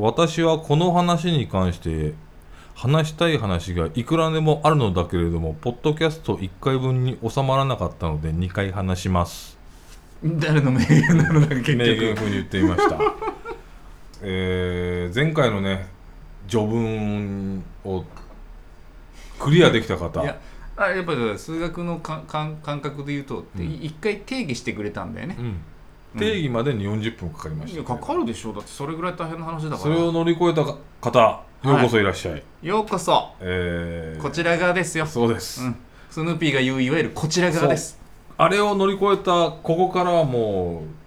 私はこの話に関して話したい話がいくらでもあるのだけれどもポッドキャスト1回分に収まらなかったので2回話します。誰の名言なのだ結名言局風に言ってみました。えー前回のね序文をクリアできた方。いやあやっぱり数学のかか感覚で言うと、うん。一回定義してくれたんだよね。う、ん、定義までに40分かかりました、かかるでしょ。だってそれぐらい大変な話だかそられを乗り越えた方ようこそいらっしゃい、ようこそ。えー。こちら側ですよ、そうです、うん、スヌーピーが言ういわゆるこちら側です。あれを乗り越えたここからはもう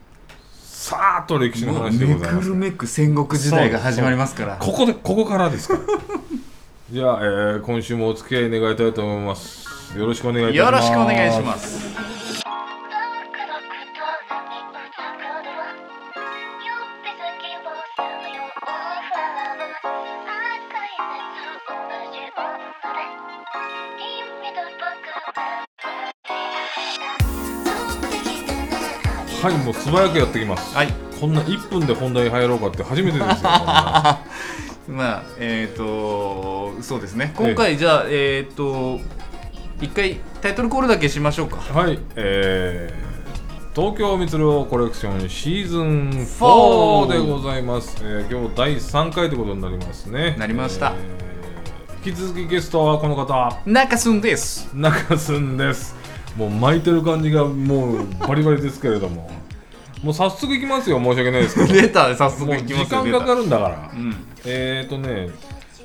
さーっと歴史の話でめございます。くるめく戦国時代が始まりますから。ここでここからですから。じゃあ、えー今週もお付き合い願いたいと思います。よろしくお願いいたします。よろしくお願いしますはいもう素早くやってきます。はい。こんな1分で本題入ろうかって初めてですよ。まあえっ、とそうですね。今回じゃあえっ、と一回タイトルコールだけしましょうか。はい。えー、東京ミツルコレクションシーズン4 4でございます、えー今日第3回ということになりますね。なりました。えー引き続きゲストはこの方。中すんです。中須ですもう巻いてる感じがもうバリバリですけれども。もう早速いきますよ申し訳ないですけど。出た早速いきますよ間かかるるんだから、うん。えーとね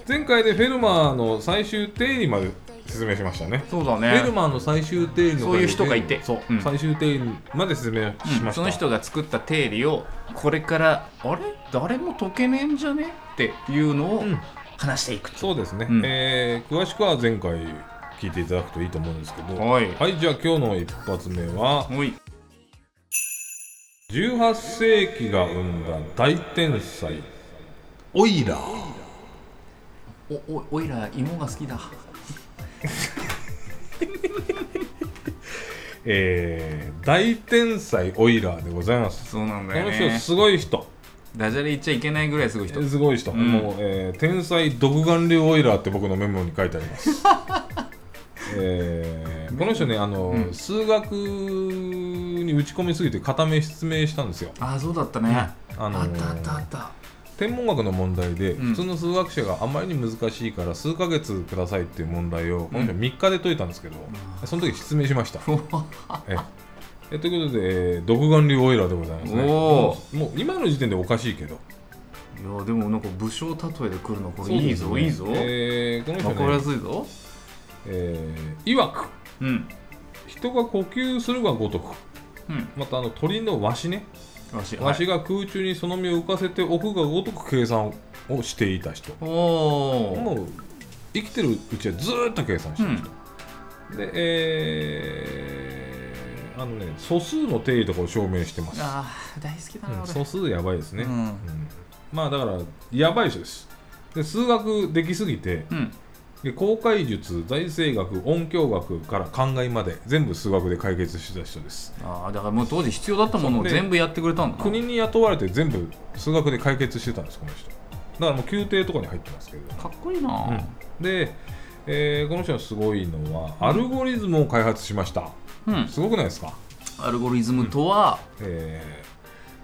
前回でフェルマーの最終定理まで説明しましたね。そうだフェルねマーの最終定理のそういう人がいて。そう、うん。最終定理まで説明しました、うん。その人が作った定理をこれからあれ？誰も解けねえんじゃね？っていうのをうん。話していくと、そうですね、うん。えー詳しくは前回聞いていただくといいと思うんですけど。はい。じゃあ今日の一発目はおい。18世紀が生んだ大天才。オイラーおおおいら芋が好きだ。えー大天才オイラーでございます。そうなんこだよね。の人すごい人。ダジャレ言っちゃいけないぐらいすごい人。すごい人、ん。もう、えー天才独眼竜オイラーって僕のメモに書いてあります えーこの人ねあの、うん。数学に打ち込みすぎて片目失明したんですよ。ああそうだったね、あのーあったあったあった。天文学の問題で、うん。普通の数学者があまりに難しいから数ヶ月くださいっていう問題をこの人3日で解いたんですけど、その時失明しました、ええ。ということで、えー独眼竜オイラーでございますね。おもう今の時点でおかしいけど。いやでもなんか武将例えで来るのこれいいぞ、いいぞ、えーこの人わかりやね、すいぞえー、曰く。うん。人が呼吸するがごとく。うん。またあの鳥のワシね。わしワシが空中にその身を浮かせておくがごとく計算をしていた人。もう生きてるうちはずーっと計算してる人、でえー、あのね素数の定理とかを証明してます、ああ大好きだな、うん、俺。素数やばいですね、うん。うん。まあだからやばい人です。で数学できすぎてうんで公開術財政学音響学から考えまで全部数学で解決してた人です。ああだからもう当時必要だったものをで全部やってくれたんだな。国に雇われて全部数学で解決してたんですこの人。だからもう宮廷とかに入ってますけど。かっこいいな、で、えーこの人のすごいのはアルゴリズムを開発しました、うん。すごくないですか、アルゴリズムとは、えー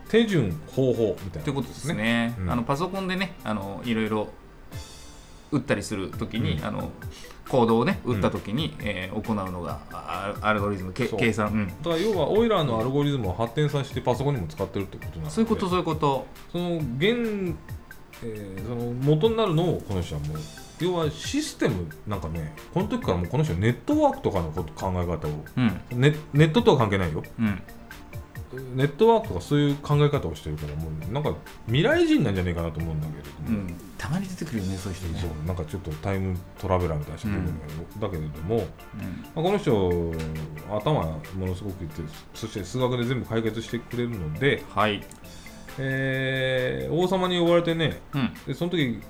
手順方法みたいなということですね、うん。あのパソコンでねあのいろいろ打ったりするときに、うん。あのコードをね打ったときに、えー行うのがあアルゴリズムけ計算、うん。だから要はオイラーのアルゴリズムを発展させてパソコンにも使ってるってことなのでそういうことそういうこと。その原、えーその元になるのをこの人はもう要はシステムなんかねこの時からもうこの人はネットワークとかのこと考え方を。うん。ネネットとは関係ないよ。うんネットワークとかそういう考え方をしてるからもうなんか未来人なんじゃねえかなと思うんだけれど。も、うん、たまに出てくるよねそういう人ね。そう。なんかちょっとタイムトラベラーみたいな人出てくるん。だけれども、うん。まあ、この人頭ものすごくいってそして数学で全部解決してくれるので、はい、えー王様に呼ばれてねうん。でその時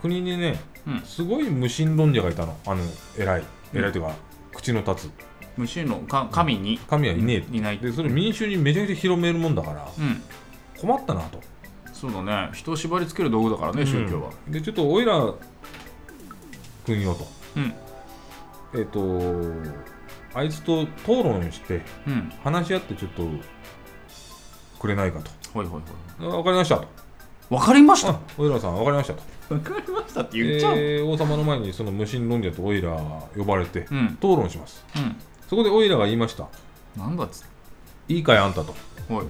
国にねうん、すごい無神論者がいたの。あの偉い。うん。偉いというか、口の立つむしろか神に神はいねえいない。でそれ民衆にめちゃくちゃ広めるもんだからうん。困ったなと。そそうだね。人を縛り付ける道具だからね、宗教は。うんでちょっとおいら君よと。うん。えっ、とあいつと討論してうん。話し合ってちょっとくれないかほいほいほとあわかりましたと。いわかりました？あおいらさんわかりましたと。わかりましたって言っちゃう、えー王様の前にその無心論者とオイラ呼ばれてうん。討論します。うんそこでオイラが言いました。なんだっつ。っていいかいあんたと。おい。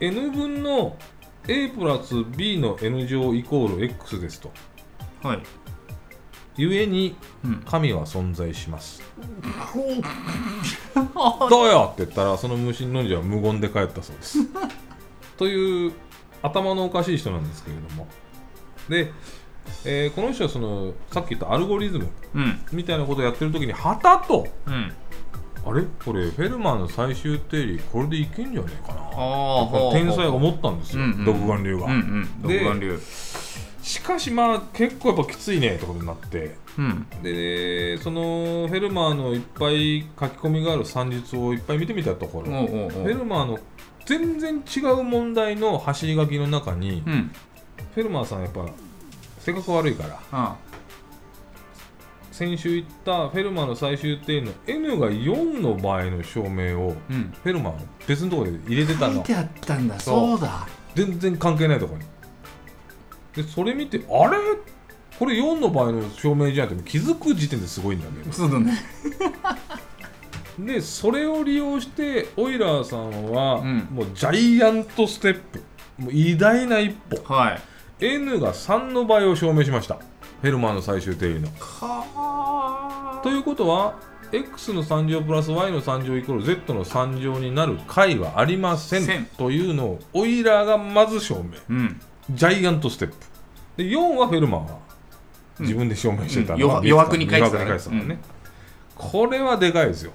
N 分の a プラス b の n 乗イコール x ですと。はい。ゆえにうん。神は存在します。どうよ！って言ったらその無心論者は無言で帰ったそうです。という頭のおかしい人なんですけれども。で、えーこの人はそのさっき言ったアルゴリズムうん。みたいなことをやってる時にはたとうんあれ？これフェルマーの最終定理これでいけんじゃねえかな。あ天才が思ったんですよ、独眼竜が、うんうん。独で眼竜しかしまあ結構やっぱきついねってことになって。うん。でそのフェルマーのいっぱい書き込みがある算術をいっぱい見てみたところ、おうおうおフェうルマーの全然違う問題の走り書きの中に、うん。フェルマーさんやっぱ性格悪いからあ先週言ったフェルマーの最終定理の N が4の場合の証明をうん。フェルマーは別のところで入れてたの。書いてあったんだ。そう。だ。全然関係ないところに。でそれ見てあれ？これ4の場合の証明じゃんって気づく時点ですごいんだけどそうだね。でそれを利用してオイラーさんは、うん。もうジャイアントステップ。もう偉大な一歩。はい。N が3の倍を証明しましたフェルマーの最終定理の。かということは x の3乗プラス y の3乗イコール z の3乗になる解はありませんというのをオイラーがまず証明。うん。ジャイアントステップ。で4はフェルマーはうん。自分で証明してたうん。のが余余白に書いてた余白に書いてたのね、これはでかいですよ、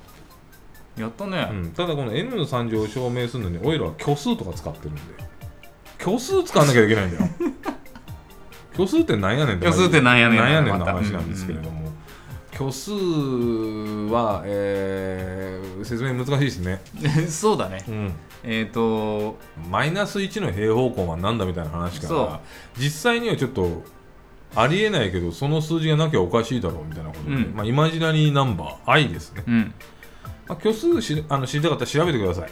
やったね。うん、ただこの n の3乗を証明するのにオイラは虚数とか使ってるんで。虚数使わなきゃいけないんだよ虚数ってなんやねん虚数ってなんやねんなんやねんの話なんですけれども、虚数は、えー説明難しいですね、そうだね。うん、えっとマイナス1の平方根はなんだみたいな話から実際にはちょっとありえないけどその数字がなきゃおかしいだろうみたいなことで、うん。まあ、イマジナリーナンバー i ですね、うん。まあ、虚数しあの知りたかったら調べてください、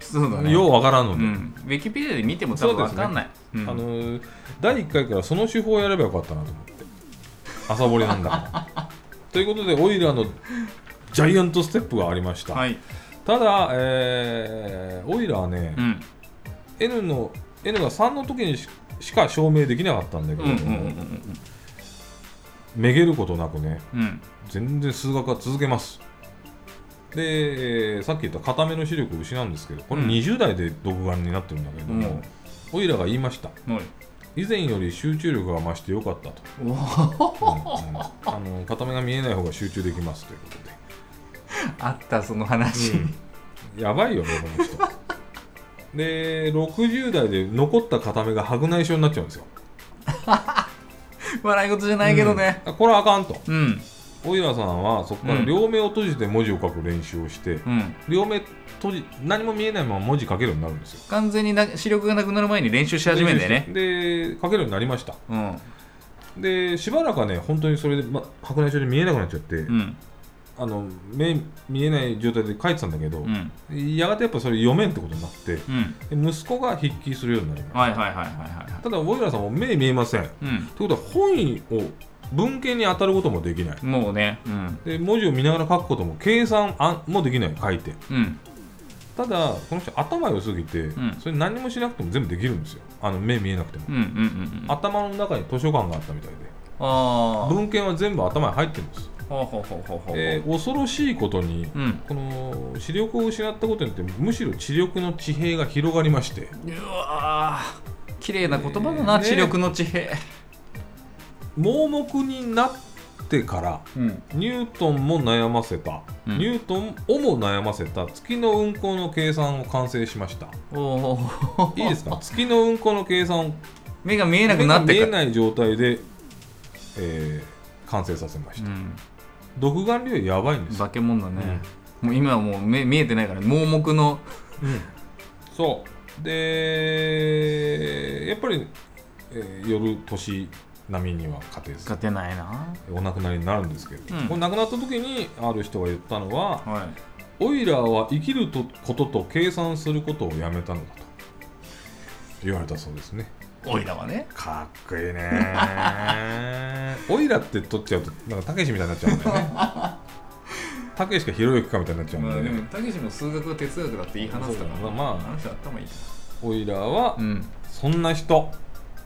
そうだね。ようわからんので、うん。ウィキペディアで見ても多分わかんない。うん。あのー第1回からその手法をやればよかったなと思って。朝掘りなんだから。ということでオイラーのジャイアントステップがありました、はい。ただ、えーオイラーはね、うん。N の N が3の時にししか証明できなかったんだけうんれども、うんうん。めげることなくねうんうん。全然数学は続けますで、えーさっき言った固めの視力を失うんですけどこれうん。20代で独眼になってるんだけれども、うん。オイラが言いました。はい。以前より集中力が増してよかったと、うん。うん。あの片目が見えない方が集中できますということで。あったその話。やばいよねこの人。で60代で残った片目が白内障になっちゃうんですよ。笑い事じゃないけどね。うん。これはあかんと。うんオイラさんはそこからうん。両目を閉じて文字を書く練習をして、うん。両目閉じ何も見えないまま文字書けるようになるんですよ。完全にな視力がなくなる前に練習し始めんだよね。で書けるようになりました。うん。でしばらくはね本当にそれで、ま、白内障で見えなくなっちゃって、うん。あの目見えない状態で書いてたんだけど、うん。やがてやっぱそれ読めんってことになって息子が筆記するようになります。はいはいはいはいはいただオイラさんも目見えません。とうん。いうことは本を文献に当たることもできない。もうねうん。で文字を見ながら書くことも計算あもできない書いて。うん。ただこの人頭良すぎて、ん。それ何もしなくても全部できるんですよ。あの目見えなくても、うんうんうんうん。あ頭の中に図書館があったみたいで。文献は全部頭に入ってるんです、恐ろしいことにうん。この視力を失ったことによってむしろ知力の地平が広がりまして。うわー。綺麗な言葉だな、ね知力の地平盲目になってからうん。ニュートンも悩ませた、うん。ニュートンをも悩ませた。月の運行の計算を完成しました。おおいいですか？月の運行の計算を目が見えなくなって見えない状態で、えー完成させました、うん。独眼竜やばいんです。よ、化け物だね、もう今はもう目見えてないから盲目の。うん。そでやっぱり、えー夜年並みには勝てず。勝てないな。お亡くなりになるんですけど、うん。これ亡くなった時にある人が言ったのははい。オイラーは生きるとことと計算することをやめたのだと。言われたそうですね。おいらはね。かっこいいね。オイラって取っちゃうとなんかたけしみたいになっちゃうんだよね。たけしかひろゆきかみたいになっちゃうんまあだよね、でもたけしも数学は哲学だって言い放つから。まあ頭いいオイラーはうん。そんな人、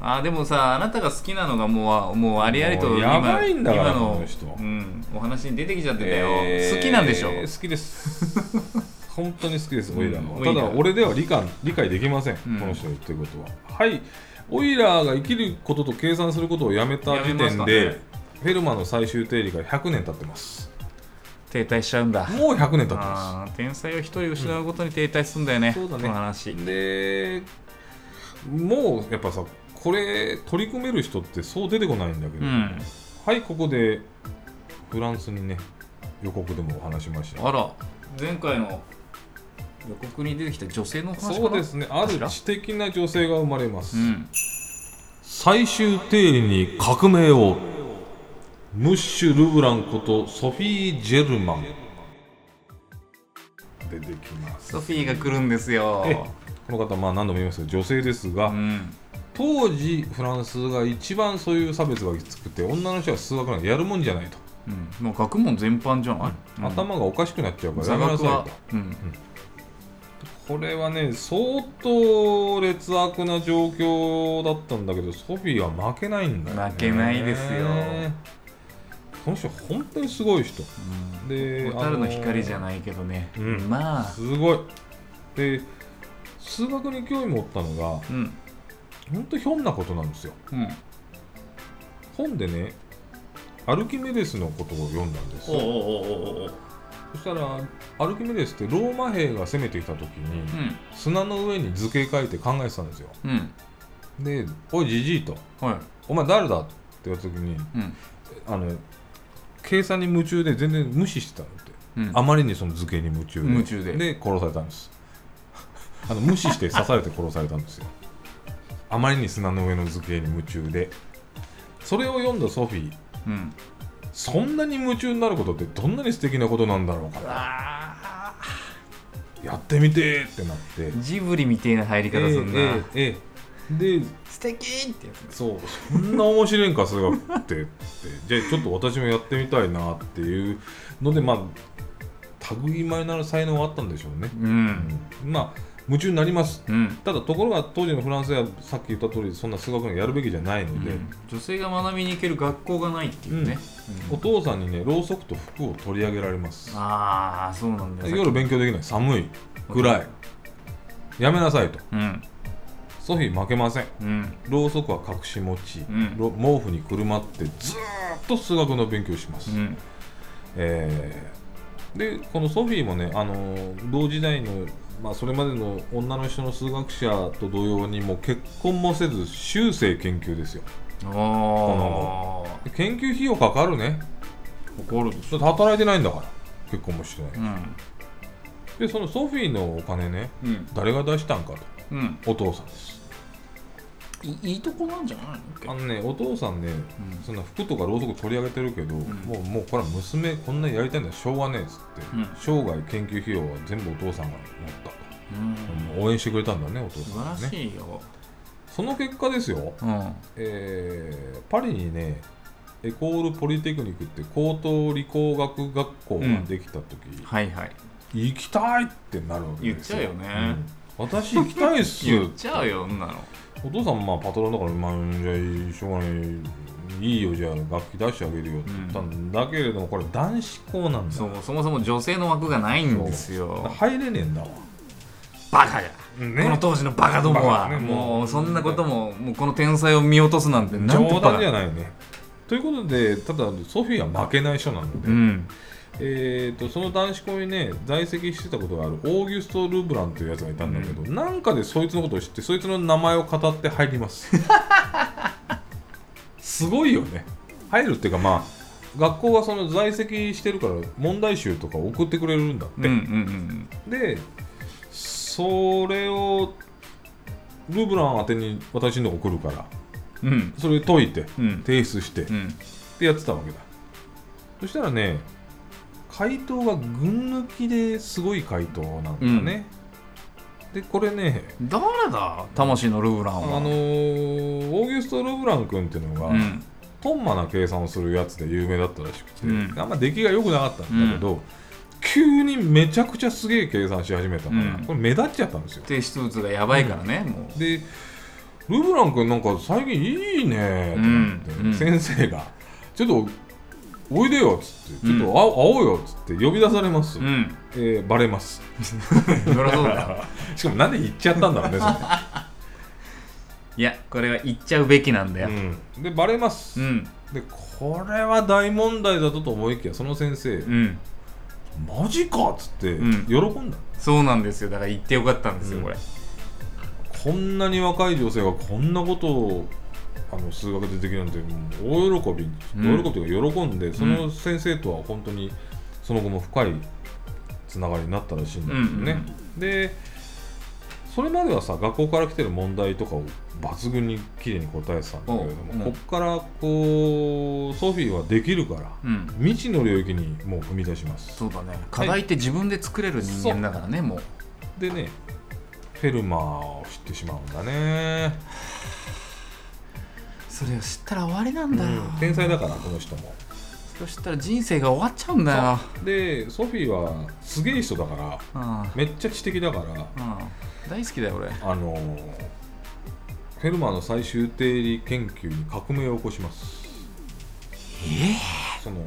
あーでもさあなたが好きなのがもうもうありありと今いんだから今のうん、お話に出てきちゃってたよ、えー好きなんでしょ？好きです。本当に好きですオイラーは、うんただ俺では理解理解できません、うん。この人が言ってることは。はい。オイラーが生きることと計算することをやめた時点で、ね。フェルマの最終定理から100年経ってます。停滞しちゃうんだ。もう100年経ってまあー天才を一人失うごとに停滞するんだよね、そうだね。この話。すでもうやっぱさこれ取り組める人ってそう出てこないんだけど、うん。はいここでフランスにね予告でもお話しましたあら前回の予告に出てきた女性の話そうですねある知的な女性が生まれます、うん。最終定理に革命をムッシュ・ルブランことソフィー・ジェルマン。出てきます。ソフィーが来るんですよ。えこの方まあ何度も言いますが女性ですが、うん当時フランスが一番そういう差別がきつくて女の人は数学なんかやるもんじゃないと、うん、もう学問全般じゃない、うん。頭がおかしくなっちゃうから座やめなさい。と、うん、これはね相当劣悪な状況だったんだけどソフィーは負けないんだよ、ね、負けないですよ。この人本当にすごい人。で蛍の光じゃいないけどね、うん。まあ。すごい。で数学に興味持ったのがうん本当ひょんなことなんですよ。うん。本でねアルキメデスのことを読んだんですおうおうおうおうおう。そしたらアルキメデスってローマ兵が攻めてきた時に、うん。砂の上に図形書いて考えてたんですよ。うん。で「おいじじい」と。はい「お前誰だ?」って言われた時にうん。あの計算に夢中で全然無視してたのって、うん。あまりにその図形に夢中で。夢中で。で殺されたんです。あの無視して刺されて殺されたんですよあまりに砂の上の図形に夢中でそれを読んだソフィーうんそんなに夢中になることってどんなに素敵なことなんだろうかあやってみてーってなって。ージブリみてえな入り方するな、えええええで素敵ってやつそう。そんな面白いんか数学って。ってじゃあちょっと私もやってみたいなっていうのでまあ類いまれなる才能があったんでしょうね、うん。うん。まあ夢中になります。うん、ただところが当時のフランスではさっき言った通りそんな数学がやるべきじゃないので、女性が学びに行ける学校がないっていうね、お父さんにねろうそくと服を取り上げられます。ああそうなんだよ夜勉強できない。寒い暗い。やめなさいと。うん。ソフィー負けません。うん。ろうそくは隠し持ち、毛布にくるまってずーっと数学の勉強をします、うん。えーでこのソフィーもね、あのー同時代の、まあ、それまでの女の人の数学者と同様にもう結婚もせず終生研究ですよ。ああで研究費用かかるね。怒るでし働いてないんだから。結婚もしてない、うん。でそのソフィーのお金ねうん。誰が出したんかと。うん。お父さんですいいいとこなんじゃないの？あのねお父さんね、そんな服とかろうそく取り上げてるけど、もうもうこれは娘こんなやりたいんだしょうがねえっつって、うん。生涯研究費用は全部お父さんが持った。と、うん。応援してくれたんだねお父素さんがね晴らしいよ、その結果ですよ、うん。えーパリにねエコールポリテクニックって高等理工学学校ができた時、はいはい。行きたいってなるわけですよ。言っちゃうよね。うん。私行きたいっす言っちゃうよそんなのお父さんもまあパトロンだから、まあ、じゃあしょうがないいいよじゃあ楽器出してあげるよって言ったんだけれども、これ男子校なんだ。そうそもそも女性の枠がないんですよ。入れねえ。んだわ、バカじゃねこの当時のバカどもは、ねもう。そんなことももうこの天才を見落とすなんてなんて冗談じゃないね。ということでただソフィーは負けない人なので、うんえー、とその男子校にね在籍してたことがあるオーギュスト・ルブランというやつがいたんだけど、なんかでそいつのことを知ってそいつの名前を語って入ります。すごいよね。入るっていうかまあ学校はその在籍してるから問題集とか送ってくれるんだって、うんうんうんでそれをルーブラン宛てに私のとこ来るからうん。それ解いてうん。提出して、っうん。てやってたわけだ。そしたらね回答が群抜きですごい回答なんだね、でこれね誰だ？魂のルーブランは。あのーオーギュスト・ルブラン君っていうのが、うん。トンマな計算をするやつで有名だったらしくて、うん。あんま出来が良くなかったんだけど、急にめちゃくちゃすげえ計算し始めたから、うん。これ目立っちゃったんですよ。提出物がやばいからね、もう。でルブラン君なんか最近いいねって、うん。うん。先生がちょっとおいでよっつって、うん。ちょっと会おうよっつって。呼び出されます、うん。えーバレます。そりゃそうだ。よ しかもなんで言っちゃったんだろうねそ いやこれは言っちゃうべきなんだよ。れ、うん、でバレます、うん。でこれは大問題だとと思いきやその先生、うん。マジかっつってうん。喜んだ、そうなんですよ。だから言ってよかったんですよ、うん。これ。こんなに若い女性がこんなことをあの数学でできるなんて大喜び、うん大喜びというか喜んでその先生とは本当にその後も深いつながりになったらしいんだけどね、でそれまではさ学校から来てる問題とかを抜群に綺麗に答えてたんだけれども、うんうん。こっからこうソフィーはできるからうん。未知の領域にもう踏み出します。そうだね。課題って自分で作れる人間だからね、もう。でねフェルマーを知ってしまうんだね、それを知ったら終わりなんだよ、うん天才だからこの人も。それを知ったら人生が終わっちゃうんだよ。でソフィーはすげえ人だからうん。うんめっちゃ知的だから大好きだよ俺。あのーフェルマーの最終定理研究に革命を起こします。えその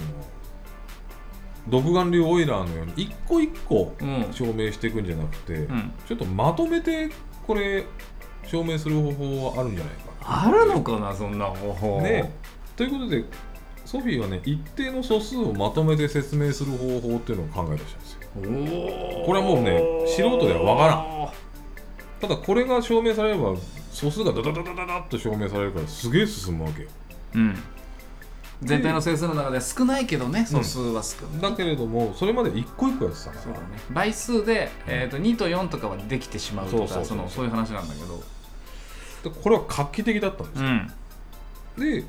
独眼流オイラーのように一個一個うん。証明していくんじゃなくて、うん。ちょっとまとめてこれ証明する方法はあるんじゃないかあるのかなそんな方法。ね。ということでソフィーはね一定の素数をまとめて説明する方法っていうのを考え出したんですよ。おおこれはもうね素人ではわからん。ただこれが証明されれば素数がダダダダダダッと証明されるからすげえ進むわけよ。うん。全体の整数の中では少ないけどね素数は少ない、だけれどもそれまで一個一個やってたから。そうだね。倍数で、えー、と2と4とかはできてしまうとかそういう話なんだけどでこれは画期的だったんですよ、ん。で、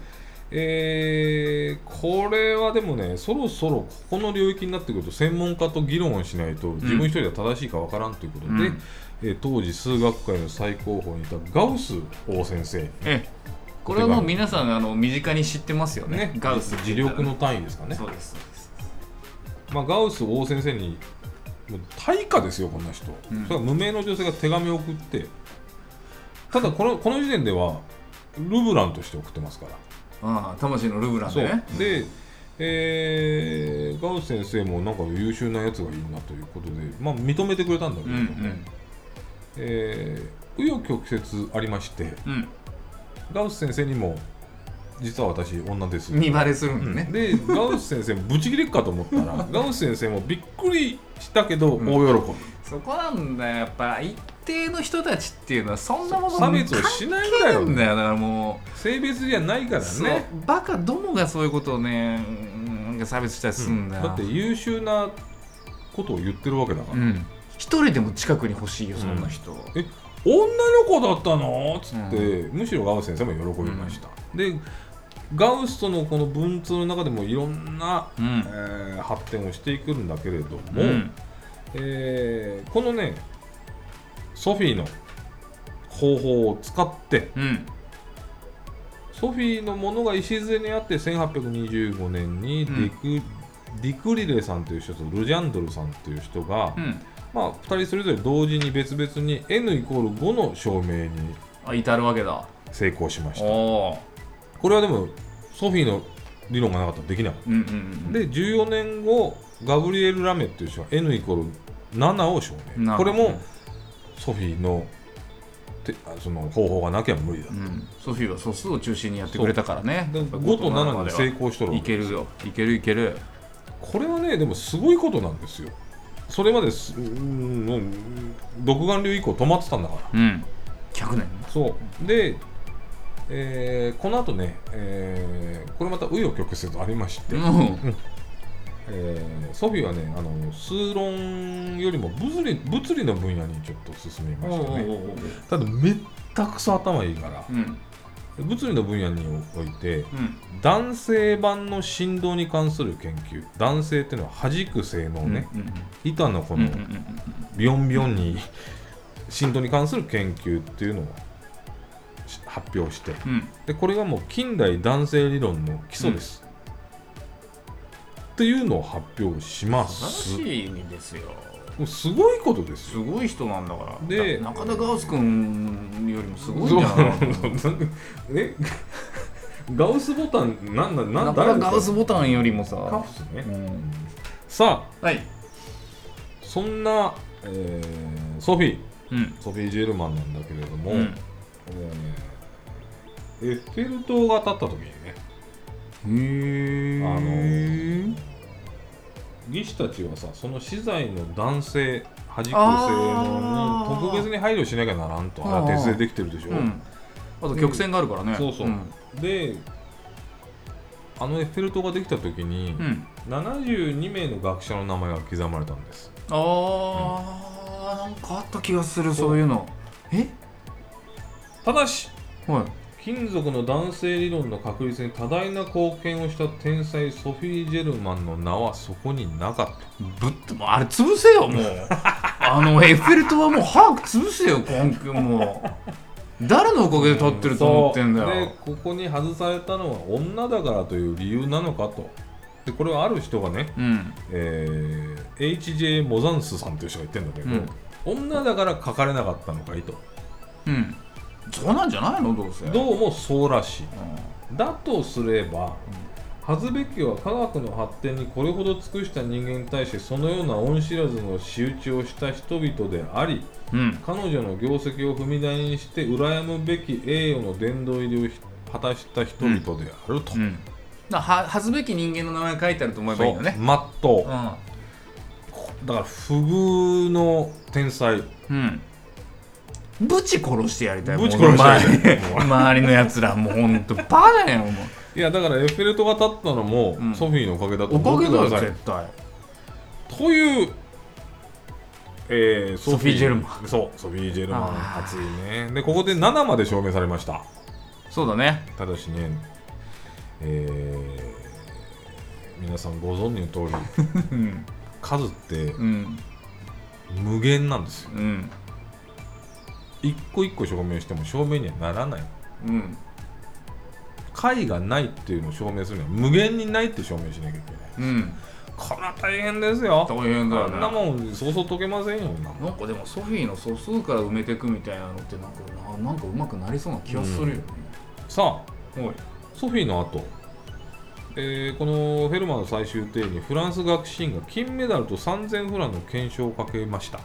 えーこれはでもねそろそろここの領域になってくると専門家と議論をしないと自分一人では正しいかわからんということで、うん。えー当時数学界の最高峰にいたガウス王先生えこれはもう皆さんあの身近に知ってますよね。ねガウス磁力の単位ですかね。そうですそうです。まあ、ガウス王先生に大家ですよこんな人、うん。それは無名の女性が手紙を送ってただこのこの時点ではルブランとして送ってますから。ああ魂のルブランそう。でねで、えーガウス先生もなんか優秀なやつがいいなということで、まあ、認めてくれたんだけうんれども、えー紆余曲折ありましてうん。ガウス先生にも実は私女です。見バレするんうん。ね、でガウス先生もブチギレっかと思ったら ガウス先生もびっくりしたけどうん。大喜び、そこなんだよやっぱ。一定の人たちっていうのはそんなもの差別をしないんだよ関係ないんだよだからもう性別じゃないからね。バカどもがそういうことをねうんなんか差別したりするんだよ、だって優秀なことを言ってるわけだから、うん。一人でも近くに欲しいよそんな人、え女の子だったの？っつって、むしろガウス先生も喜びました、でガウスとのこの文通の中でもいろんな、うん。えー発展をしていくんだけれども、うん。えーこのねソフィーの方法を使ってうん。ソフィーのものが礎にあって1825年にディク,、ディクリレさんという人とルジャンドルさんという人が、うん。まあ、2人それぞれ同時に別々に n イコール5の証明にあ至るわけだ。成功しました。これはでもソフィーの理論がなかったらできなかっうんうんうんたで14年後ガブリエル・ラメっていう人が n イコール7を証明。これもソフィーのてあその方法がなきゃ無理だうん、ソフィーは素数を中心にやってくれたからね。でやっぱ5と7に成功しとるわいけけるよ。いけるいける。これはねでもすごいことなんですよ。それまですうんうん独眼流以降止まってたんだから。うん。100年。そう。で、えーこの後ね、えーこれまた紆余曲折ありまして、うんえーソフィーはねあの数論よりも物理物理の分野にちょっと進みましたね。ただめったくそ頭いいからうん。物理の分野においてうん。男性版の振動に関する研究男性っていうのは弾く性能ね、うんうん板のこのビヨンビヨンに振動に関する研究っていうのをし発表して。でこれがもう近代男性理論の基礎です、っていうのを発表しま素す。晴らしい意味ですよ。もうすごいことですよ。すごい人なんだから。でだ中田ガウス君よりもすごいんじゃないそう。え？ガウスボタンなんだなん中田ガウスボタンよりもカフスね、うん。さあ。はい。そんな、えーソフィー。うん。ソフィー・ジェルマンなんだけれども、うん。えーエッフェル塔が立った時にねへえあの技師たちはさその資材の男性弾く性能に特別に配慮しなきゃならんと。あれは鉄製できてるでしょ、うん。あと曲線があるからね。そうそう、んであのエッフェル塔ができた時に、うん。72名の学者の名前が刻まれたんです。あー。なんかあった気がするそういうの。え？ただしはい金属の男性理論の確立に多大な貢献をした天才ソフィー・ジェルマンの名はそこになかった。ぶってもうあれ潰せよもう。あのエッフェル塔はもう早く潰せよ 根拠もう。誰のおかげで立ってると思ってんだそう。よでここに外されたのは女だからという理由なのかと。でこれはある人がね、うん。えー HJ モザンスさんという人が言ってるんだけど、女だから書かれなかったのかいと。うんそうなんじゃないのどうせ。どうもそうらしい。うん。だとすれば、恥ずべきは科学の発展にこれほど尽くした人間に対してそのような恩知らずの仕打ちをした人々でありうん。彼女の業績を踏み台にして羨むべき栄誉の殿堂入りを果たした人々であると、うん。だは恥ずべき人間の名前書いてあると思えばいいよね。まっとう。うだから不遇の天才。んうんぶち殺してやりたいぶち殺してやりたい。もう周り周りのやつらもうほんとバカだよもういやだからエッフェル塔が立ったのも、うん。ソフィーのおかげだとおかげだよ思ってください。絶対。という、えーソフィージェルマン。そうソフィー・ジェルマン熱いね。でここで7まで証明されました。そうだね。ただしねえー皆さんご存知の通り うん。数ってうん。無限なんですよ。うん一個一個証明しても証明にはならない。うん。解がないっていうのを証明するには無限にないって証明しなきゃいけない。うん。これは大変ですよ。大変だよね。あんなもんそうそう解けませんよ。なもんかでもソフィーの素数から埋めていくみたいなのってなんかななんかうまくなりそうな気がするよね、さあおい。ソフィーの後、えーこのフェルマーの最終定にフランス学士院が金メダルと3000フランの懸賞をかけました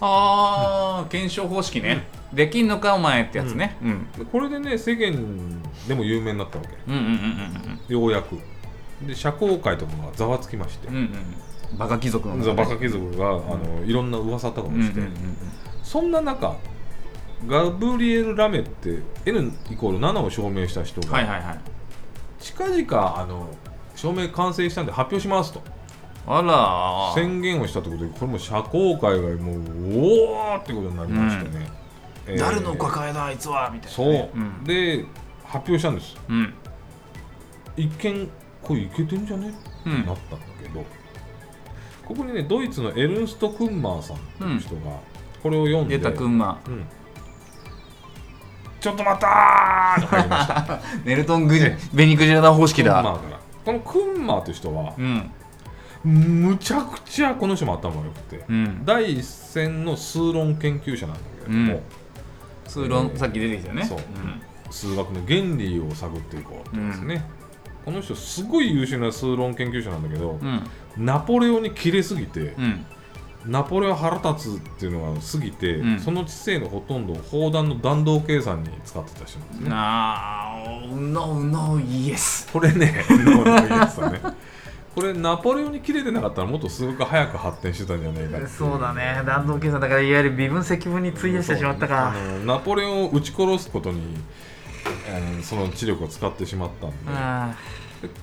ああ検証方式ね、できんのかお前ってやつね、うん、でこれでね世間でも有名になったわけ。うんうんうんようやく。で社交界とかがざわつきまして、うんうんうん。バカ貴族のザバカ貴族が、あのいろんな噂とかもして、そんな中ガブリエル・ラメって N イコール7を証明した人が、はいはいはい。近々あの証明完成したんで発表しますとあら。宣言をしたということでこれも社交界がもうおおってことになりましてね、えー。誰のお抱えだあいつはみたいなそう、ね、うん。で発表したんです。うん。一見これいけてんじゃね？ってうんなったんだけど、ここにねドイツのエルンスト・クンマーさんという人がこれを読んで、出たくんまうん。ちょっと待ったーと入りました。ネルトングジベニクジラダ方式クンマーだこのクンマーという人はうんむちゃくちゃこの人も頭が良くて、うん。第一線の数論研究者なんだけれども、うん。数論、えーさっき出てきたよね。そう。数学の原理を探っていこうってですね、この人すごい優秀な数論研究者なんだけど、うん。ナポレオンに切れすぎて、うん。ナポレオン腹立つっていうのが過ぎて、うん。その知性のほとんどを砲弾の弾道計算に使ってた人なんですね。なあ No No Yes これね、ノーのやつだね。これナポレオンに切れてなかったらもっと数学が早く発展してたんじゃないかそうだね。弾道計算だからいわゆる微分積分に費やしてしまったかあのナポレオンを撃ち殺すことにあのその知力を使ってしまったんで。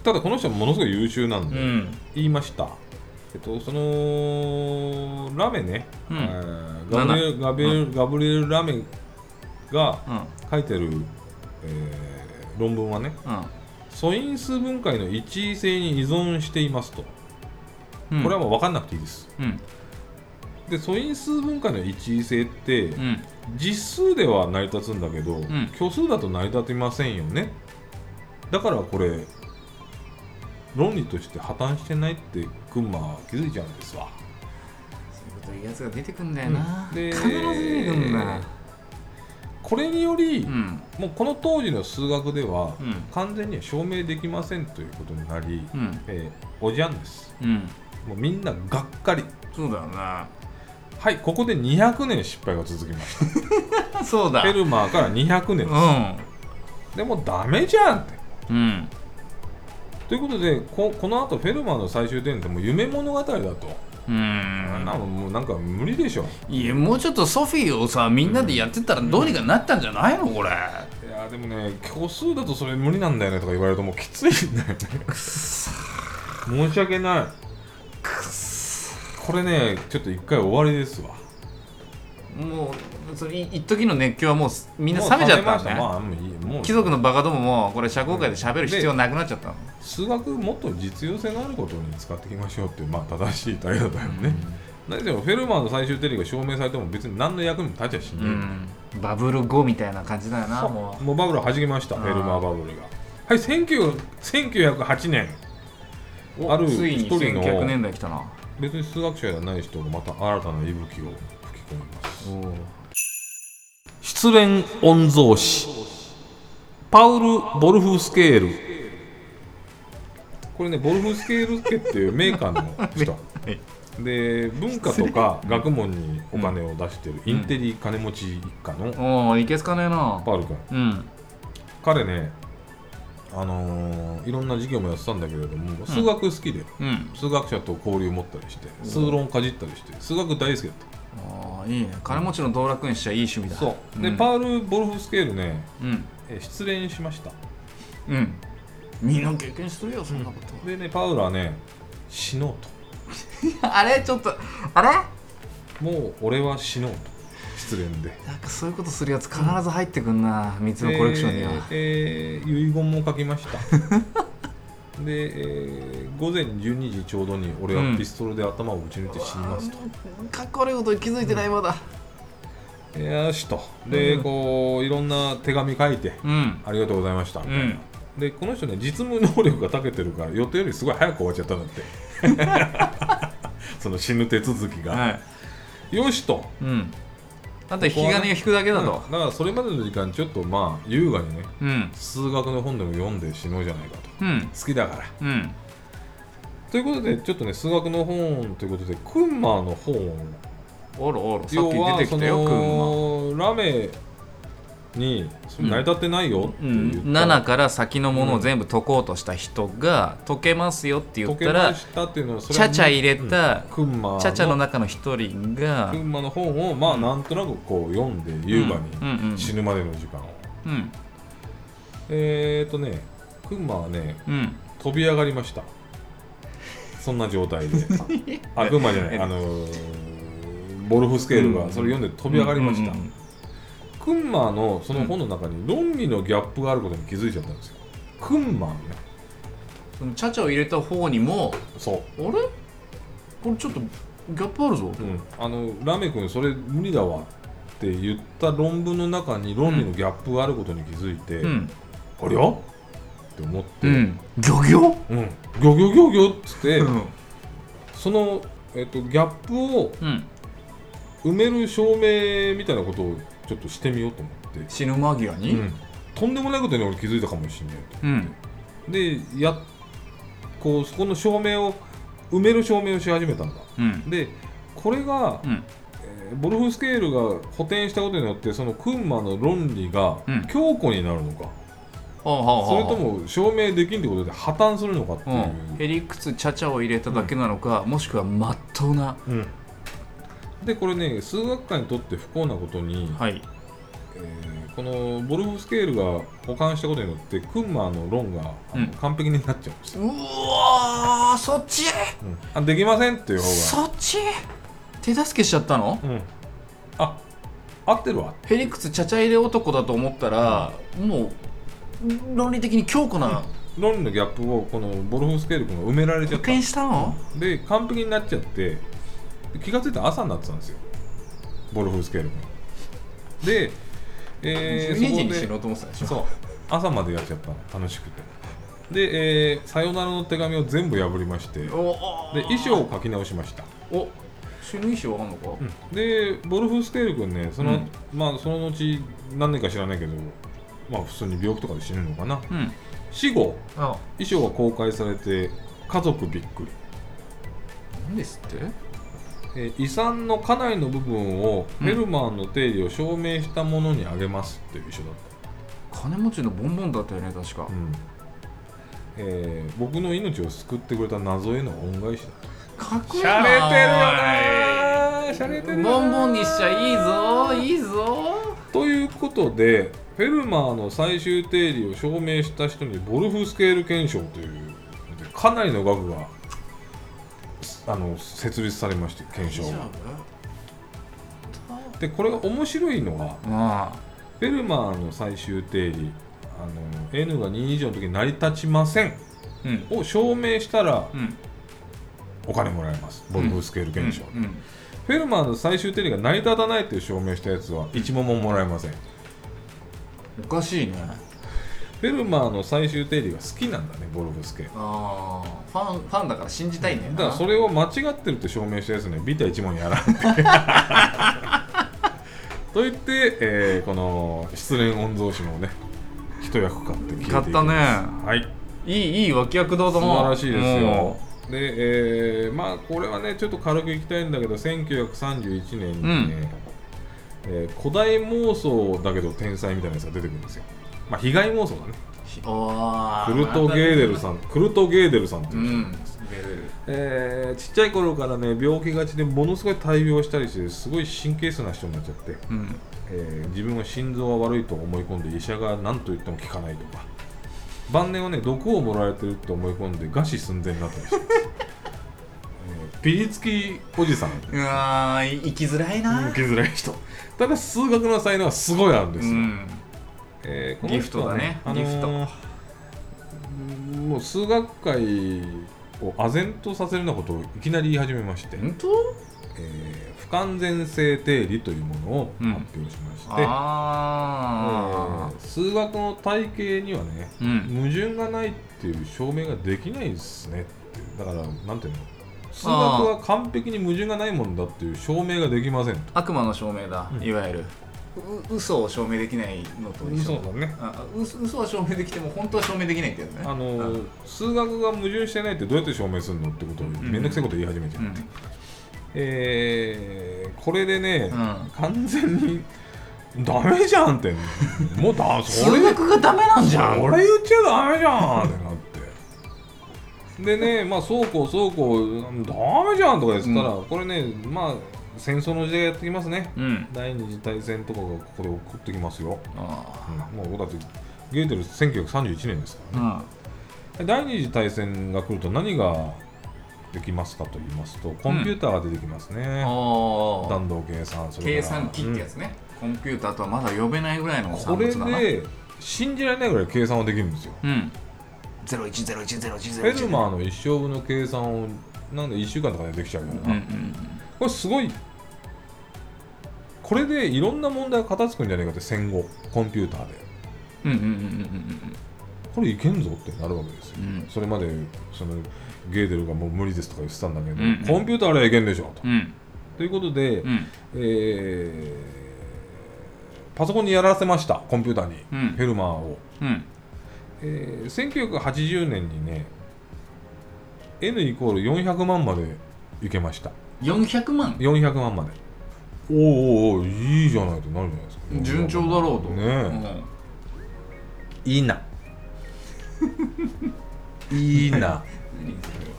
ただこの人はものすごい優秀なんで、ーうん。言いました。えっとそのラメね、うん。えーガブリエルガブリエルガブリエル・ラメがうん。書いてる、えー論文はね素因数分解の一位性に依存していますと、うん。これはもう分かんなくていいです。うん。で素因数分解の一位性って、うん。実数では成り立つんだけど、ん。虚数だと成り立てませんよね。だからこれ論理として破綻してないってクンマは気づいちゃうんですわ。そういうこと言うやつが出てくんだよな、必ず出てくんだ。よこれにより、うん。もうこの当時の数学では、うん。完全には証明できませんということになり、うん。えーおじゃんです。うん。もうみんながっかり。そうだよな。はいここで200年失敗が続きました。そうだ。フェルマーから200年です、でもダメじゃんって。ということでここの後フェルマーの最終点ってもう夢物語だと、うあんなのもうなんか無理でしょ。いやもうちょっとソフィーをさみんなでやってたらどうにかなったんじゃないのこれ。いやでもね虚数だとそれ無理なんだよねとか言われるともうきついんだよね。申し訳ない。これねちょっと一回終わりですわ。もうそれい一時の熱狂はもうみんな冷めちゃったんだね、貴族のバカどももこれ社交界で喋る必要なくなっちゃったの、数学もっと実用性のあることに使っていきましょうっていうまあ正しい態度だよね、フェルマーの最終定理が証明されても別に何の役にも立ちゃしねえ、うん。バブル後みたいな感じだよなももうバブルはじけましたフェルマーバブルが。はい19 1908年。うある一人の1900年代来たな。別に数学者ではない人がまた新たな息吹を吹き込みます。失恋御曹司。パウル・ボルフスケールこれねボルフスケール家っていうメーカーの人。で文化とか学問にお金を出してるインテリ金持ち一家のおおいけすかねえな。パウル君。うん。彼ねあのーいろんな授業もやってたんだけれども数学好きで、うん。数学者と交流持ったりして数論かじったりして数学大好きだっああいいね。金持ちの道楽にしちゃいい趣味だ。たそう。で、ん。パウル・ボルフスケールねうん。え失恋しました。うんみんな経験するよそんなこと、でねパウルはね死のう あれ？ちょっとあれ？ともう俺は死のうと。失恋で。なんかそういうことするやつ必ず入ってくんな三つのコレクションには、えーえー遺言も書きました。で、えー午前12時ちょうどに俺はピストルで頭を撃ち抜いて死にますと、かっこ悪いことに気づいてないまだ。よしと。で、うん。こういろんな手紙書いて、うん。ありがとうございました。みたいな、うんでこの人ね実務能力が長けてるから予定よりすごい早く終わっちゃったんだって。その死ぬ手続きが、はい。よしと。うん。あと引き金を引くだけだと。うん。だからそれまでの時間ちょっとまあ優雅にねうん。数学の本でも読んで死のうじゃないかと。うん。好きだから。うん。ということでちょっとね数学の本ということでクンマーの本をおるおる。さっき出てきたよクンマのラメに成り立ってないよってう言ったん、7から先のものを全部解こうとした人が解けますよって言ったらましたっていうのはそれちゃちゃ入れたクンマーチャチャの中の一人がクンマの本をまあなんとなくこう読んで優雅うんうんうん。に死ぬまでの時間を。うん。えーとねクンマはねうん。飛び上がりました。そんな状態で。あクンマじゃない。あのーボルフスケールがそれ読んで飛び上がりました、うんうんうんクンマーのその本の中に論理のギャップがあることに気づいちゃったんですよ。クンマーのね。そのチャチャを入れた方にもそう。あれ？これちょっとギャップあるぞ、うん、あのラメ君それ無理だわって言った論文の中に論理のギャップがあることに気づいて、うん。ありゃって思って、うん。ギョギョ？うん、ギョギョギョギョっつって、うん。その、えっとギャップをうん。埋める証明みたいなことをちょっとしてみようと思って、死ぬ間際に？うん。とんでもないことに俺気づいたかもしれないと。うん。でやこうそこの証明を埋める証明をし始めたんだ。うん。でこれが、うん。えーボルフスケールが補填したことによってそのクンマの論理がうん。強固になるのか、それとも証明できんってことで破綻するのかっていう、うん、へりくつチャチャを入れただけなのか、もしくはまっとうなうんでこれね数学界にとって不幸なことに、はい。えーこのボルフスケールが保管したことによってクンマーの論がうん。完璧になっちゃうんですよ、うわーそっち？うん。あできませんっていう方そっち？手助けしちゃったの？が、うん、あ合ってるわ。フェリックスちゃちゃ入れ男だと思ったら、もう論理的に強固な論理のギャップをこのボルフスケール君が埋められちゃった。保険したの、で完璧になっちゃってで気がついたら朝になってたんですよ。ボルフスケール君で、えー、12時にそこでしろうと思ってたでしょ。そう。朝までやっちゃったの。楽しくて。で、えーさよならの手紙を全部破りまして。で衣装を書き直しました、お死ぬ衣装あんのか、でボルフスケール君ねその,、うん。まあ、その後何年か知らないけどまあ普通に病気とかで死ぬのかな。うん。死後あ。衣装が公開されて家族びっくり。何ですって？えー遺産の家内の部分をうんフェルマーの定理を証明したものにあげますっていう書だっ金持ちのボンボンだったよね確か。た、うん。えー僕の命を救ってくれた謎への恩返しだかっこいいしゃれてるよなー。しゃれてるよなー。ボンボンにしちゃいいぞいいぞ。ということでフェルマーの最終定理を証明した人にボルフスケール憲章というかなりの額があの設立されまして憲章がでこれが面白いのはあフェルマーの最終定理あの N が2以上の時に成り立ちませんうん。を証明したらうん。お金もらえます。ボルフスケール現象、うん。うん。フェルマーの最終定理が成り立たないっていう証明したやつは1問ももらえません。おかしいねフェルマーの最終定理が好きなんだねボルフスケ。ああファンファンだから信じたいんだよな。だからそれを間違ってるって証明したやつねビタ1問やらんって。と言って、えーこの失恋御曹司もね一役買って消えていきます。買ったね。はい。いいいい脇役だと素晴らしいですよ。で、えーまあこれはねちょっと軽くいきたいんだけど1931年にね、えー古代妄想だけど天才みたいなやつが出てくるんですよ。まあ被害妄想だね。おクルト・ゲーデルさん、クルト・ゲーデルさんってういう人、んえーちっちゃい頃からね病気がちでものすごい大病したりしてすごい神経質な人になっちゃって、うん。えー自分は心臓が悪いと思い込んで医者が何と言っても効かないとか。晩年はね毒をもられてると思い込んで餓死寸前になったりして えーピリつきおじさん。うわー生きづらいな。受けづらい人。ただ数学の才能はすごいあるんですよ、うんえーギフトだね。ギフトうんもう数学界を唖然とさせるようなことをいきなり言い始めまして、本当？えー不完全性定理というものを発表しまして、あえー数学の体系にはねあうん。矛盾がないっていう証明ができないですねだからなんていうの？数学は完璧に矛盾がないものだっていう証明ができませんと。悪魔の証明だ、うん。いわゆる。う嘘を証明できないのと一緒。だね。あ嘘嘘は証明できても本当は証明できないってやつね。あのうん。数学が矛盾してないってどうやって証明するのってことをめんどくさいこと言い始めちゃう、う。ん。えーこれでね、うん。完全にダメじゃんって。もうだ そ数れ学がダメなんじゃん。それ言っちゃダメじゃんってなって。でねまあそうこうそうこうダメじゃんとか言ってたら、これねまあ戦争の時代やってきますね。うん。第二次大戦とかがここで起こってきますよ、あうん。もうだってゲーテル1931年ですからね。あうん。第二次大戦が来ると何ができますかと言いますとコンピューターが出てきますね、あ弾道計算それ計算機ってやつね、コンピューターとはまだ呼べないぐらいのうんこれで信じられな。いぐらい計算はできるんですようん01010101フェルマーの一生分の計算をなんで1週間とかでできちゃうからな、うんうんこれすごいこれでいろんな問題が片付くんじゃないかって戦後コンピューターで。うんうんうんうんうんこれいけんぞってなるわけですよ、うん。それまでそのゲーデルがもう無理ですとか言ってたんだけど、うんコンピューターあれはいけんでしょと、うん。ということで、うん。えーパソコンにやらせましたコンピューターに、うん。フェルマーを、うん。えー1980年にね N イコール400万までいけました。400万？400万まで。おーおーおーいいじゃないとなるじゃないですか。順調だろうと。ねえ、いいな。いいな。うん何それは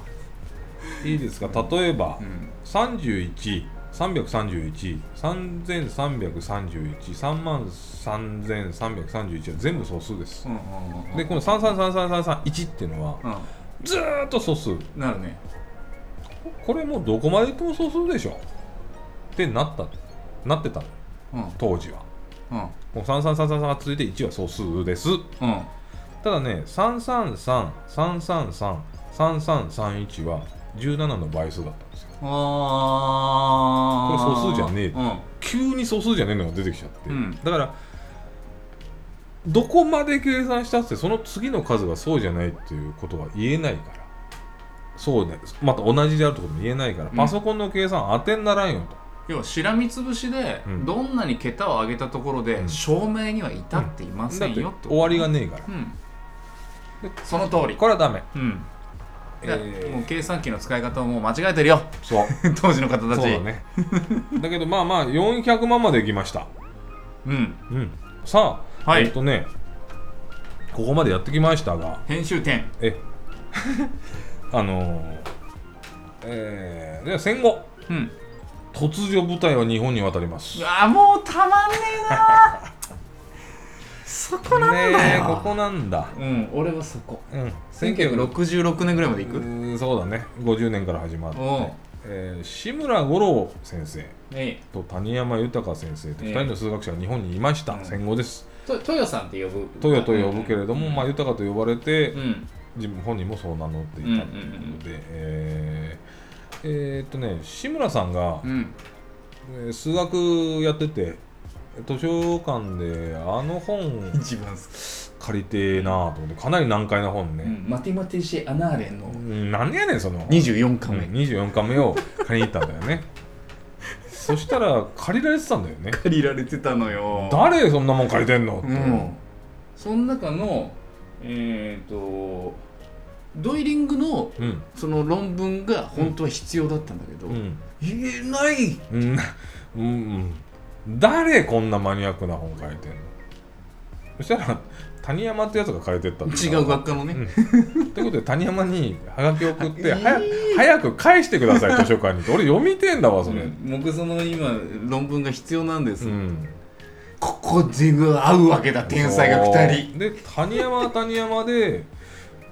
いいですか？例えばうん。31 331、3331、3万3331は全部素数です。うんうんうんで、この3333331っていうのは、うんずーっと素数。なるね。これもうどこまで行っても素数でしょ。ってなった、なってたの、うん。当時は。うん。もう3333が続いて1は素数です。うん。ただね、333、333、3331は17の倍数だったんですよ。あこれ素数じゃねえうん。急に素数じゃねえのが出てきちゃって、うん。だからどこまで計算したってその次の数がそうじゃないっていうことは言えないから。そうね。また同じであるってことも言えないから、うん。パソコンの計算当てにならんよと。要はしらみつぶしで、うん。どんなに桁を上げたところで、うん。証明には至っていませだって。ん。よって終わりがねえから。うん。でその通り。これはダメ。うん。えいやーもう計算機の使い方をもう間違えてるよ。そう。当時の方たち。そうだね。だけどまあまあ400万までいきました。うん。うん。さあ、はい。えっとねここまでやってきましたが。編集点。え。あのー、えー、では戦後。うん。突如部隊は日本に渡ります。うわもうたまんねえな。そこなんだよ、ここなんだ。うん俺はそこ。うん。1966年ぐらいまでいうく？ーんそうだね。50年から始まって。えー志村五郎先生えと谷山豊先生と2人の数学者が日本にいました、うん。戦後です。と豊さんって呼ぶ？豊と呼ぶけれども、まあ、豊と呼ばれて、うん。自分本人もそう名乗っていたということで、えーえーっとね志村さんが、う数学やってて図書館であの本一番借りてえなと思ってかなり難解な本ね、うん、マティマティシェ・アナーレンの。うん、何やねんその。24巻目、うん。24巻目を借りに行ったんだよね そしたら借りられてたんだよね。借りられてたのよ。誰そんなもん借りてんのって、うん。その中のえっ、とドイリングのうん。その論文が本当は必要だったんだけど、うん。言えない。うん。うん。うん誰こんなマニアックな本書いてんの。そしたら谷山ってやつが書いてったんだ違う学科のね、うん。ということで谷山にハガキ送って、はい早く 早く返してください 図書館に。って俺読みてんだわそれ、うん。僕その今論文が必要なんです、うん。ここで会うわけだ天才が2人。で谷山は谷山で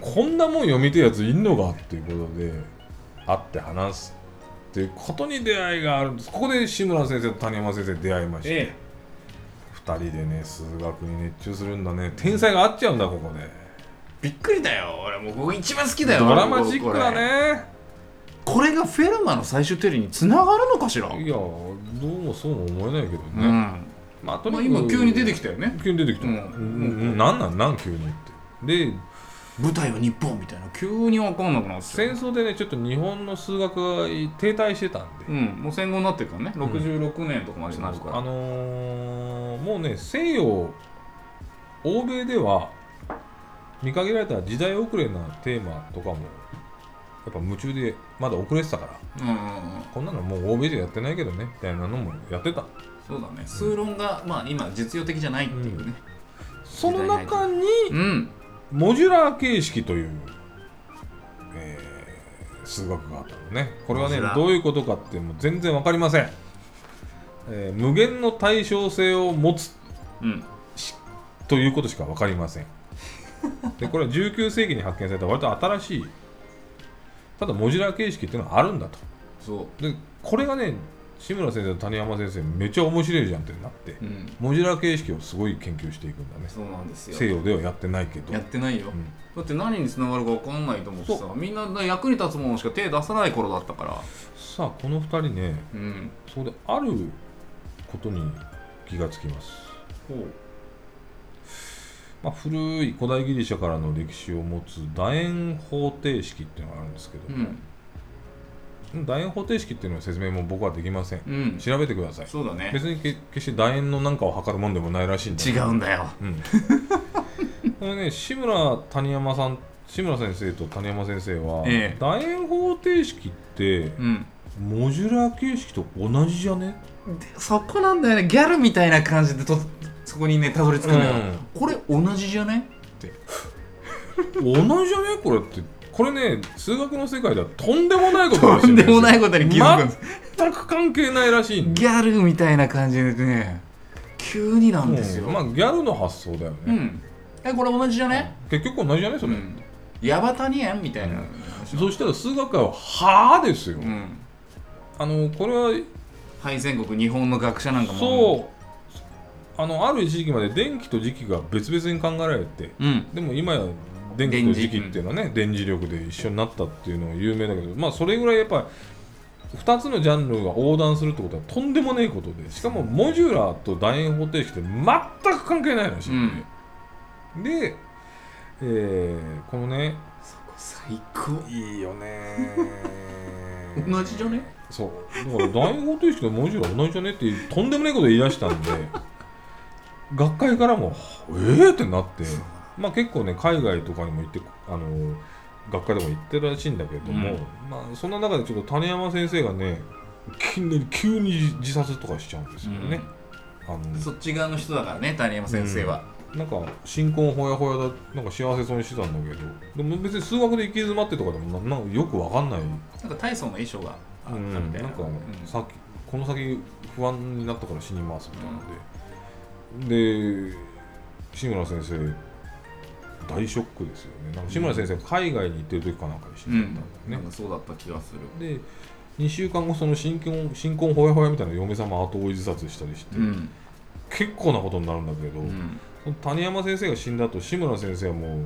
こんなもん読みてえやついんのかっていうことで会って話すっていうことに出会いがあるんです。ここで志村先生と谷山先生出会いまして、え2人でね数学に熱中するんだね。天才が合っちゃうんだここで。びっくりだよ。俺もうここ一番好きだよ。ドラマチックだねこれがフェルマの最終定理につながるのかしら、いやどうもそうも思えないけどね、うん。まあとまあ、にかく今急に出てきたよね。急に出てきた、ううん。んうん、なんなんなん急にって。で舞台は日本みたいな。急に分かんなくなって。戦争でねちょっと日本の数学が停滞してたんで、うん。もう戦後になってるからね。66年とかまでになるから、あのーもうね西洋欧米では見限られた時代遅れなテーマとかもやっぱ夢中でまだ遅れてたから。うんうんうん。こんなのもう欧米じゃやってないけどね。みたいなのもやってた。そうだね。数論がまあ今実用的じゃないっていうね。その中にうん。モジュラー形式という、えー数学があったのね。これはねどういうことかってもう全然わかりません、えー無限の対称性を持つうん。ということしか分かりません。でこれは19世紀に発見された割と新しいただモジュラー形式っていうのはあるんだと。そう。でこれがね志村先生と谷山先生めっちゃ面白いじゃんってなってうん。モジュラー形式をすごい研究していくんだね。そうなんですよ。西洋ではやってないけど。やってないよ、うん。だって何につながるか分かんないと思ってさそみんな役に立つものしか手出さない頃だったから。さあこの2人ねうん。そこであることに気がつきます、ほうまあ、古い古代ギリシャからの歴史を持つ楕円方程式っていうのがあるんですけど、うん。楕円方程式っていうのの説明も僕はできません。うん。調べてください。そうだね。別にけ決して楕円のなんかを測るもんでもないらしいんだ違うんだよ。うん、これね志村谷山さん志村先生と谷山先生は、ええ。楕円方程式ってうん。モジュラー形式と同じじゃね？でそこなんだよね。ギャルみたいな感じでとそこにねたどり着くのよ、うこれ同じじゃね？って。同じじゃね？これって。これね数学の世界ではとんでもないこととんでもないことに気づくんです。全く関係ないらしいギャルみたいな感じでね急になんですよ、うん。まあギャルの発想だよね、うん。えこれ同じじゃね？結局同じじゃね？それ、うん。ヤバタニエンみたいな、そしたら数学界ははあですよ、うん。あのこれは敗戦国日本の学者なんかも。そうあのある時期まで電気と磁気が別々に考えられてううん。でも今や電気と磁気っていうのはね電磁力で一緒になったっていうのが有名だけどまあそれぐらいやっぱり2つのジャンルが横断するってことはとんでもないことでしかもモジュラーと楕円方程式って全く関係ないらしいんで、で、えーこのね最高。いいよね 同じじゃね？そう。だから楕円方程式とモジュラー同じじゃね？ってとんでもないこと言い出したんで学会からもえー？ってなって。まあ結構ね海外とかにも行ってあの学会でも行ってるらしいんだけれども、うん。まあそんな中でちょっと種山先生がね急に自殺とかしちゃうんですよね、あのそっち側の人だからね谷山先生は、なんか新婚ほやほやだなんか幸せそうにしてたんだけど。でも別に数学で行き詰まってとかでもななんかよくわかんない。なんか大層の衣装があったうん、みたいな,、なんか、さっきこの先不安になったから死にますみたいなので、で志村先生大ショックですよね。なんか志村先生が海外に行ってる時かなんかに死うんんじゃったん。だよね、なんかそうだった気がする。で2週間後その新婚新婚ほやほやみたいな嫁様後追い自殺したりして、うん、結構なことになるんだけど、うん、その谷山先生が死んだ後志村先生はもう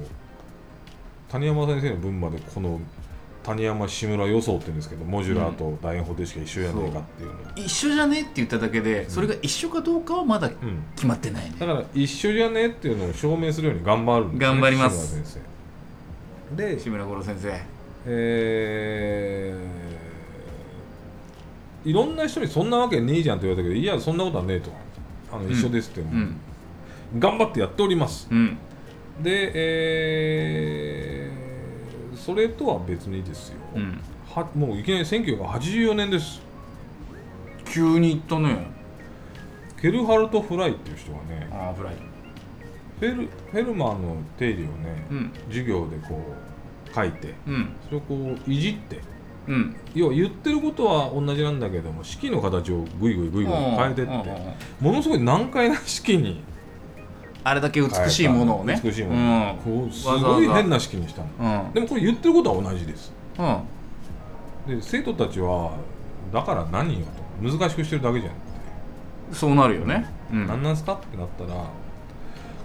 谷山先生の分までこの谷山志村予想って言うんですけどモジュラーと楕円方程式が一緒じゃないかっていうの、一緒じゃねって言っただけでそれが一緒かどうかはまだうん、決まってないね。だから一緒じゃねっていうのを証明するように頑張るんです、ね、頑張ります。志村先生。で志村五郎先生。えーいろんな人にそんなわけねえじゃんって言われたけどいやそんなことはねえと。あの一緒ですって、うん。頑張ってやっております。うん。で、えーそれとは別にですよ、うん。はもういきなり1984年です。急に言ったね。ケルハルト・フライっていう人がねああフライ。フェルフェルマーの定理をね、うん。授業でこう書いてうん。それをこういじってうん。要は言ってることは同じなんだけども式の形をグイグイグイグイ変えてってものすごい難解な式にあれだけ美しいものをね。美しいもの、こうすごい変な式にしたの。うん。うんでもこれ言ってることは同じです。うん。で生徒たちはだから何よと。難しくしてるだけじゃんって、そうなるよね。うん。何なんすかってなったら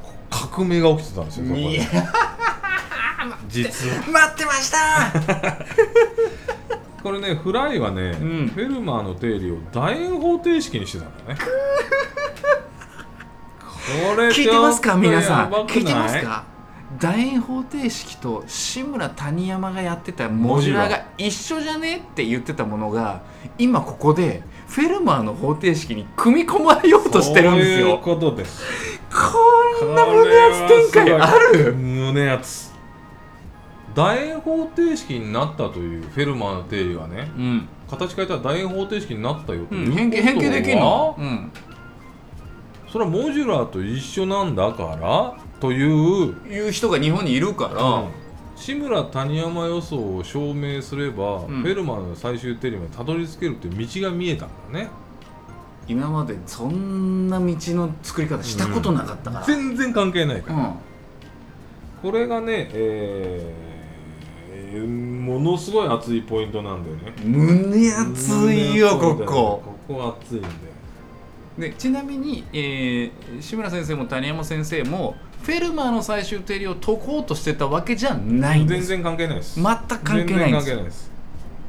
こ革命が起きてたんですよそこ 実は。待ってました。これねフライはね、うん。フェルマーの定理を楕円方程式にしてたんだね 聞いてますか皆さん？聞いてますか？楕円方程式と志村谷山がやってたモジュラーが一緒じゃね？って言ってたものが今ここでフェルマーの方程式に組み込まれようとしてるんですそういうよことです。こんな胸熱展開ある？胸熱。楕円方程式になったというフェルマーの定理がねうん、形変えたら楕円方程式になったよとうん、いうことは変形変形できるの、うん、それはモジュラーと一緒なんだから？という、いう人が日本にいるから、志村谷山予想を証明すれば、うん。フェルマーの最終定理までたどり着けるという道が見えたんだね。今までそんな道の作り方したことなかったから、全然関係ないから、うん。これがね、えーものすごい熱いポイントなんだよね。胸熱いよここ。ここ熱いんだよでちなみに、えー志村先生も谷山先生もフェルマーの最終定理を解こうとしてたわけじゃないんです。全然関係ないです。全く関係ないんです。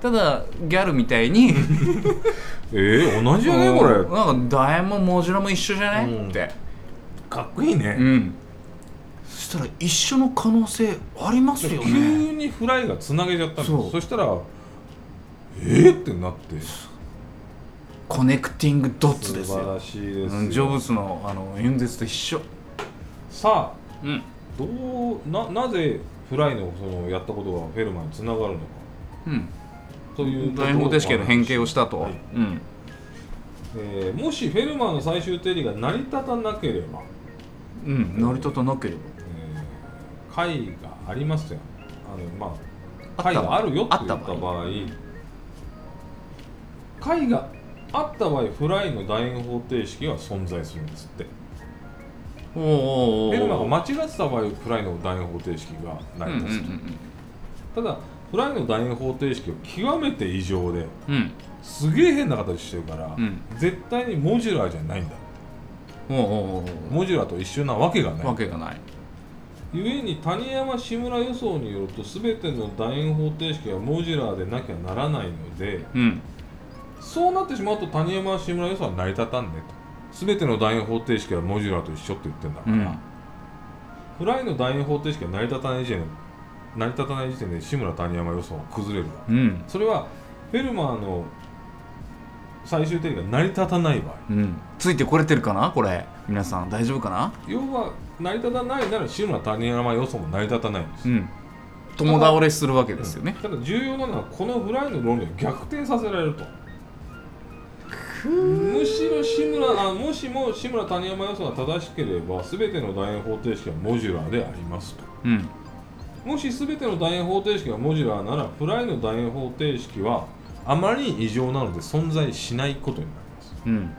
ただギャルみたいに。えー、同じじゃねこれ。なんかダイヤもモジュラも一緒じゃね、うん。って。かっこいいね、うん。そしたら一緒の可能性ありますよね。急にフライがつなげちゃったんですそしたらえー、ってなってコネクティングドッツですよ。素晴らしいですよ、うんジョブズのあの演説と一緒。さあうん。どうななぜフライのそのやったことがフェルマーにつながるのか。うん。という大方程式の変形をしたと、はい。うん。えーもしフェルマーの最終定理が成り立たなければ、うん成り立たなければ。えー解がありますよ。あのまあ解があるよってあった言った場合。場合解があった場合フライの楕円方程式は存在するんですって。おーおーおーフェルマーが間違ってた場合フライの楕円方程式が成り立つと、ただフライの楕円方程式は極めて異常でうん。うんすげえ変な形してるから、うん。絶対にモジュラーじゃないんだおーおーおーモジュラーと一緒なわけがない。わけがない。ゆえに谷山志村予想によると全ての楕円方程式はモジュラーでなきゃならないのでうんそうなってしまうと谷山志村予想は成り立たんねと。全ての楕円方程式はモジュラーと一緒って言ってんだから、うん。フライの楕円方程式が成り立たない時点で成り立たない時点で志村谷山予想は崩れるわ。うん。それはフェルマーの最終定理が成り立たない場合。うん。ついてこれてるかな？これ。皆さん大丈夫かな？要は成り立たないなら志村谷山予想も成り立たないんです、うん。友倒れするわけですよね。ただ重要なのはこのフライの論理を逆転させられるとむしろ志村あもしも志村谷山予想が正しければ全ての楕円方程式はモジュラーでありますと。うん。もし全ての楕円方程式がモジュラーならフライの楕円方程式はあまりに異常なので存在しないことになります。うん。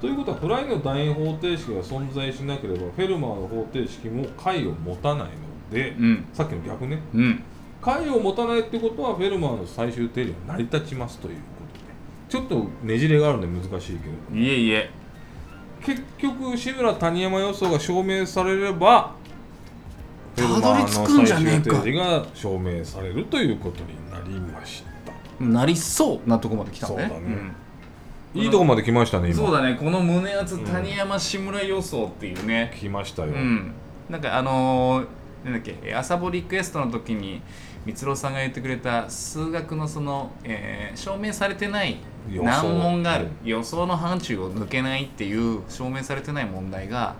ということはフライの楕円方程式が存在しなければフェルマーの方程式も解を持たないので、うん。さっきの逆ね。うん。解を持たないってことはフェルマーの最終定理は成り立ちますというちょっとねじれがあるんで難しいけど。いえいえ。結局志村谷山予想が証明されればたどり着くんじゃねえか。が証明されるということになりました。なりそうなとこまで来たね。そうだね。いいとこまで来ましたね今。うんそうだね。この胸圧谷山志村予想っていうね。来ましたよ、うん。なんかあのーなんだっけ。朝ぼリクエストの時に光郎さんが言ってくれた数学のその、えー証明されてない難問がある。予想の範疇を抜けないっていう証明されてない問題が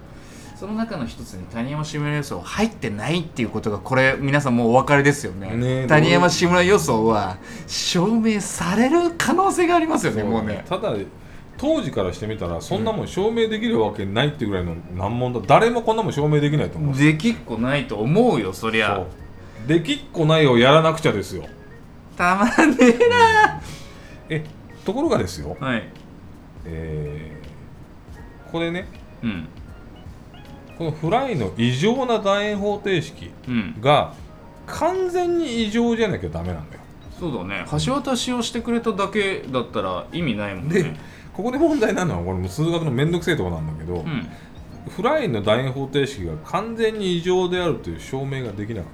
その中の一つに谷山志村予想入ってないっていうことがこれ皆さんもうお分かりですよね。ねえ谷山志村予想は証明される可能性がありますよねもうね。ただ当時からしてみたらそんなもん証明できるわけないっていうぐらいの難問だ誰もこんなもん証明できないと思う。できっこないと思うよそりゃ。できっこないをやらなくちゃですよ。たまんねえな。えところがですよ。はい。えーこれね。うん。このフライの異常な楕円方程式うん。が完全に異常じゃなきゃダメなんだよ。そうだね。橋渡しをしてくれただけだったら意味ないもんでねここで問題なのはこれもう数学のめんどくせえとこなんだけど、うん。フライの楕円方程式が完全に異常であるという証明ができなかっ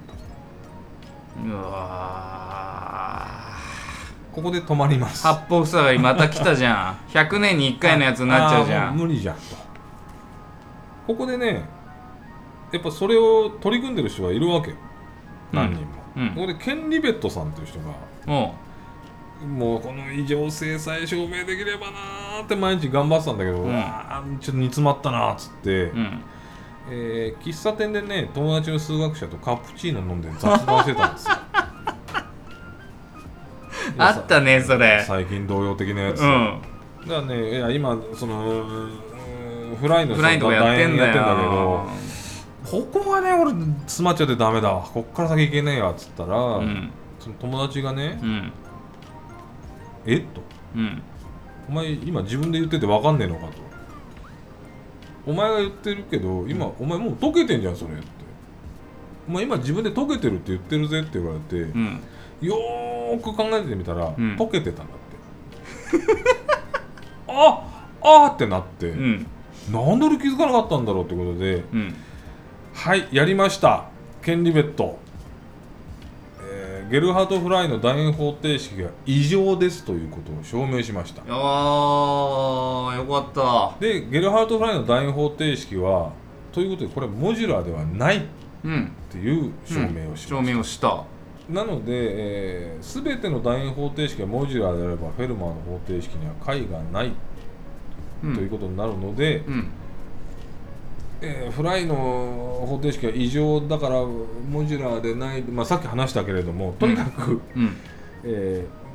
た。うわここで止まります。ー八方塞がりまた来たじゃん。100年に1回のやつになっちゃうじゃあーもうん無理じゃんと。ここでねやっぱそれを取り組んでる人がいるわけよ。何人も、うん。ここでケン・リベットさんという人がももうこの異常性さえ証明できればなーって毎日頑張ってたんだけど、うん。あーちょっと煮詰まったなーっつって、ううん。えー喫茶店でね友達の数学者とカプチーノ飲んで雑談してたんですよ あったねそれ。最近同様的なやつ、うん。だからねいや今そのフライのフラインとかやってんだけどここがね俺詰まっちゃってダメだ。わこっから先いけねえわっつったら、うん。その友達がねうん「えっ?」と。うん「お前今自分で言ってて分かんねえのか」と「お前が言ってるけど今、お前もう解けてんじゃんそれ」って「お前今自分で解けてるって言ってるぜ」って言われて、うんよーく考えてみたら、ん。解けてたんだって。ああーってなって、うん。なんで俺気づかなかったんだろうってことでうん。はいやりました。ケンリベット、えーゲルハート・フライの楕円方程式が異常ですということを証明しました。あーよかった。でゲルハート・フライの楕円方程式はということでこれはモジュラーではないっうんていう証明をし証ました、明をしたなので、えー、全ての楕円方程式がモジュラーであればフェルマーの方程式には解がない。うん。ということになるので、うん。えーフライの方程式は異常だからモジュラーでない、まあ、さっき話したけれどもとにかく、うん。えー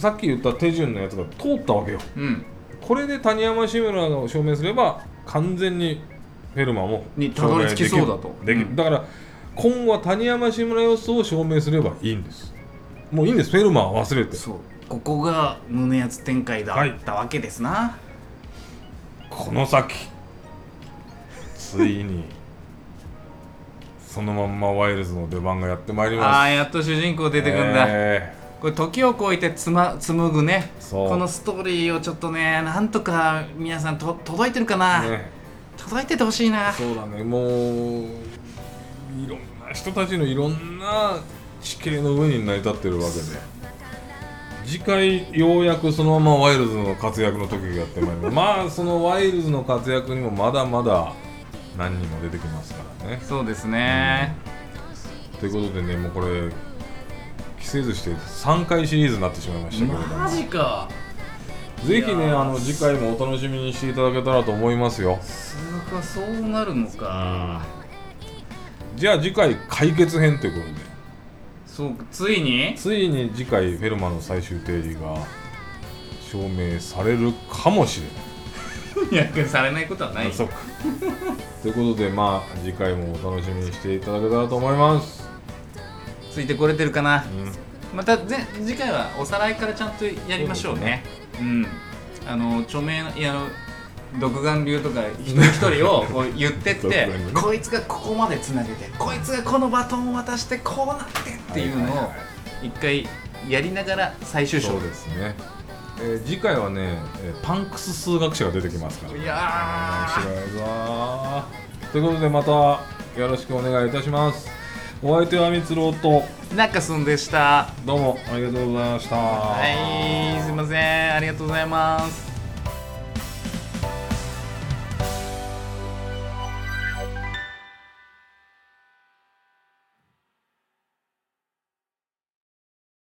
さっき言った手順のやつが通ったわけよ。うん。これで谷山志村が証明すれば完全にフェルマーもにたどり着きそうだと。できだから今後は谷山志村予想を証明すればいいんです。もういいんです。フェルマーは忘れて。そう。ここが胸圧展開だはい。ったわけですな、この先ついにそのまんまワイルズの出番がやってまいりあます。あやっと主人公出てくんだ、えこれ時を超えてつま紡ぐね。このストーリーをちょっとねなんとか皆さんと届いてるかな、ーね。届いててほしいな。そうだね。もういろんな人たちのいろんな地形の上に成り立ってるわけで。次回ようやくそのままワイルズの活躍の時がやってまいります。まあそのワイルズの活躍にもまだまだ何人も出てきますからね。そうですね、ということでねもうこれ期せずして3回シリーズになってしまいましたけれども。マジか。ぜひねあの次回もお楽しみにしていただけたらと思いますよ。そうかそうなるのか、じゃあ次回解決編ということで。そうかついに？ついに次回フェルマの最終定理が証明されるかもしれない。されないことはないということでまあ次回もお楽しみにしていただけたらと思います、ついてこれてるかな？うん。またぜ次回はおさらいからちゃんとやりましょうね。うん。あの著名ないや独眼流とか一人一人をこう言ってってこいつがここまでつなげてこいつがこのバトンを渡してこうなってっていうのを一回やりながら最終章ですね、えー次回はね、えーパンクス数学者が出てきますから。いやー。面白いぞー。ということでまたよろしくお願いいたします。お相手はみつろうと。中すんでした。どうもありがとうございました。はいすいません。ありがとうございます